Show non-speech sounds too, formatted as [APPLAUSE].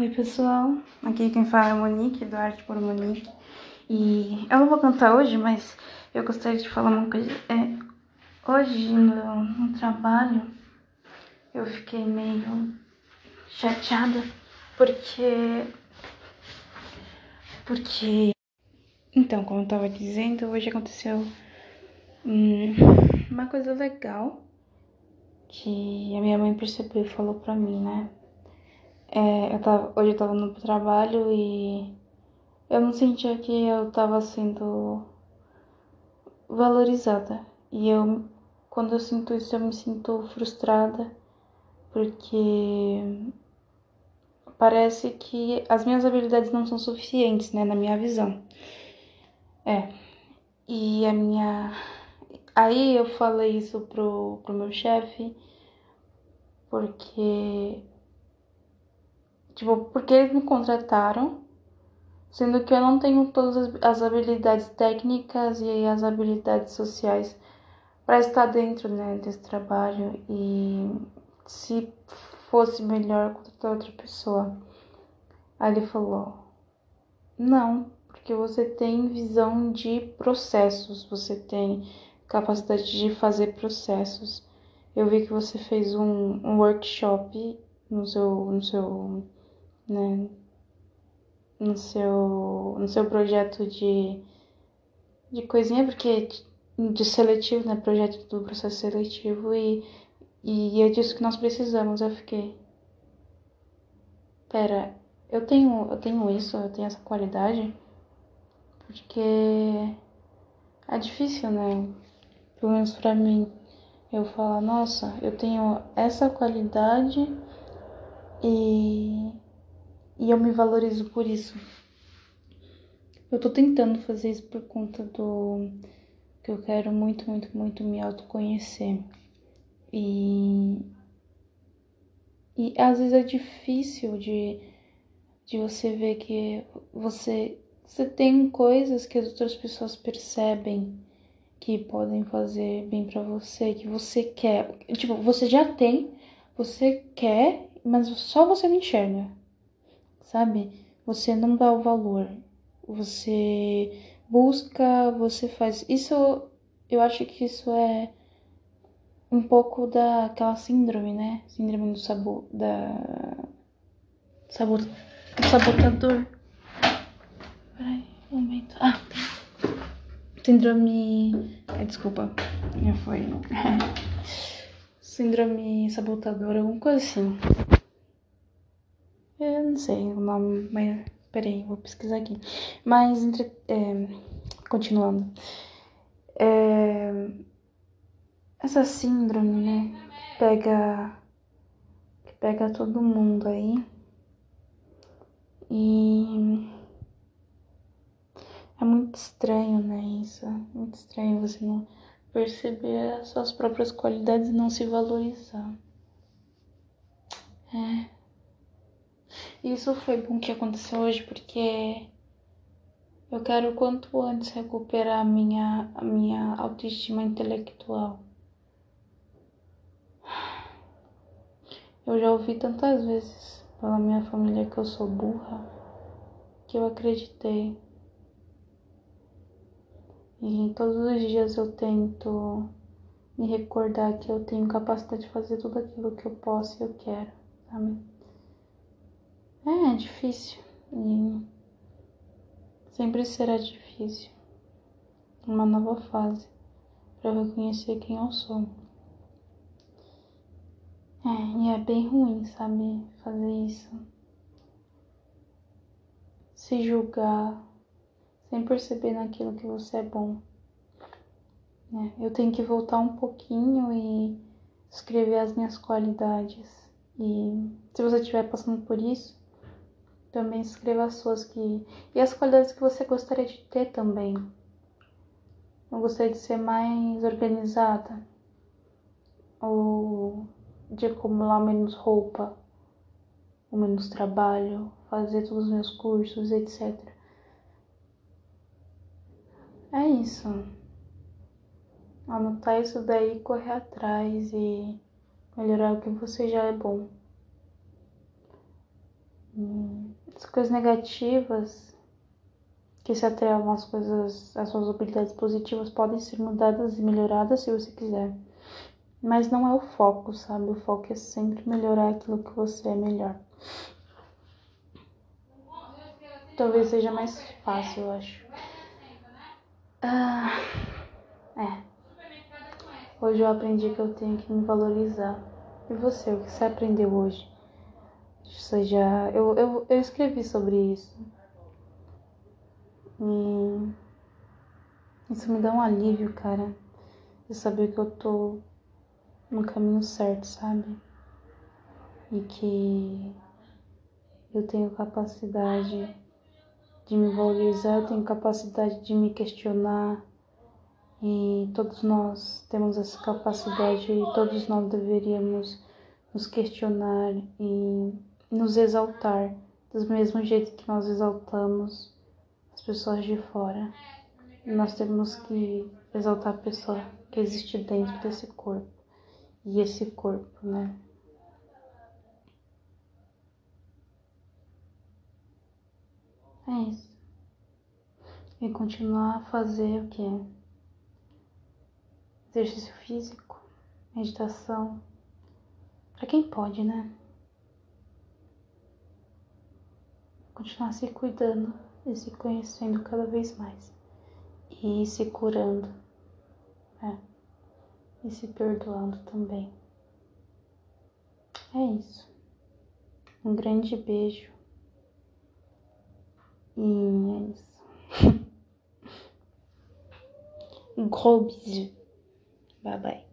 Oi pessoal, aqui quem fala é Monique, do Arte por Monique. E eu não vou cantar hoje, mas eu gostaria de falar uma coisa. É, hoje no, no trabalho eu fiquei meio chateada porque. Porque. Então, como eu tava dizendo, hoje aconteceu hum, uma coisa legal que a minha mãe percebeu e falou pra mim, né? É, eu tava, hoje eu tava no trabalho e eu não sentia que eu tava sendo valorizada. E eu, quando eu sinto isso, eu me sinto frustrada porque parece que as minhas habilidades não são suficientes, né, na minha visão. É. E a minha. Aí eu falei isso pro, pro meu chefe, porque Tipo, porque eles me contrataram, sendo que eu não tenho todas as habilidades técnicas e as habilidades sociais para estar dentro né, desse trabalho e se fosse melhor contratar outra pessoa. Aí ele falou: Não, porque você tem visão de processos, você tem capacidade de fazer processos. Eu vi que você fez um, um workshop no seu, no seu né, no seu, no seu projeto de, de coisinha, porque de seletivo, né, projeto do processo seletivo e, e é disso que nós precisamos. Eu fiquei, pera, eu tenho, eu tenho isso, eu tenho essa qualidade, porque é difícil, né, pelo menos pra mim, eu falo, nossa, eu tenho essa qualidade e e eu me valorizo por isso. Eu tô tentando fazer isso por conta do que eu quero muito, muito, muito me autoconhecer. E e às vezes é difícil de de você ver que você você tem coisas que as outras pessoas percebem que podem fazer bem para você, que você quer. Tipo, você já tem, você quer, mas só você não enxerga sabe? Você não dá o valor. Você busca, você faz. Isso, eu acho que isso é um pouco daquela síndrome, né? Síndrome do sabor. Da. Sabor, do sabotador. Peraí, um momento. Ah! Síndrome. Ai, desculpa. Já foi. [LAUGHS] Síndrome sabotadora, alguma coisa assim. Não sei o nome, mas peraí, vou pesquisar aqui. Mas, entre, é, continuando. É, essa síndrome, né, pega, que pega todo mundo aí. E é muito estranho, né, isso. Muito estranho você não perceber as suas próprias qualidades e não se valorizar. É. Isso foi bom que aconteceu hoje porque eu quero quanto antes recuperar a minha, a minha autoestima intelectual. Eu já ouvi tantas vezes pela minha família que eu sou burra que eu acreditei. E todos os dias eu tento me recordar que eu tenho capacidade de fazer tudo aquilo que eu posso e eu quero, sabe? É, é difícil. E sempre será difícil. Uma nova fase para reconhecer quem eu sou. É, e é bem ruim, sabe, fazer isso. Se julgar sem perceber naquilo que você é bom. É, eu tenho que voltar um pouquinho e escrever as minhas qualidades. E se você estiver passando por isso, também escreva as suas que. E as qualidades que você gostaria de ter também. Eu gostaria de ser mais organizada. Ou de acumular menos roupa. Ou menos trabalho. Fazer todos os meus cursos, etc. É isso. Anotar isso daí, correr atrás e melhorar o que você já é bom. As coisas negativas que se atrelam às coisas, às suas habilidades positivas podem ser mudadas e melhoradas se você quiser. Mas não é o foco, sabe? O foco é sempre melhorar aquilo que você é melhor. Talvez seja mais fácil, eu acho. Ah, é. Hoje eu aprendi que eu tenho que me valorizar. E você, o que você aprendeu hoje? Seja, eu, eu, eu escrevi sobre isso. E isso me dá um alívio, cara. De saber que eu tô no caminho certo, sabe? E que eu tenho capacidade de me valorizar, eu tenho capacidade de me questionar. E todos nós temos essa capacidade e todos nós deveríamos nos questionar e nos exaltar do mesmo jeito que nós exaltamos as pessoas de fora. Nós temos que exaltar a pessoa que existe dentro desse corpo. E esse corpo, né? É isso. E continuar a fazer o que? Exercício físico, meditação. Para quem pode, né? Continuar se cuidando e se conhecendo cada vez mais e se curando, é, e se perdoando também. É isso. Um grande beijo e é isso. [LAUGHS] gros bisous. Bye bye.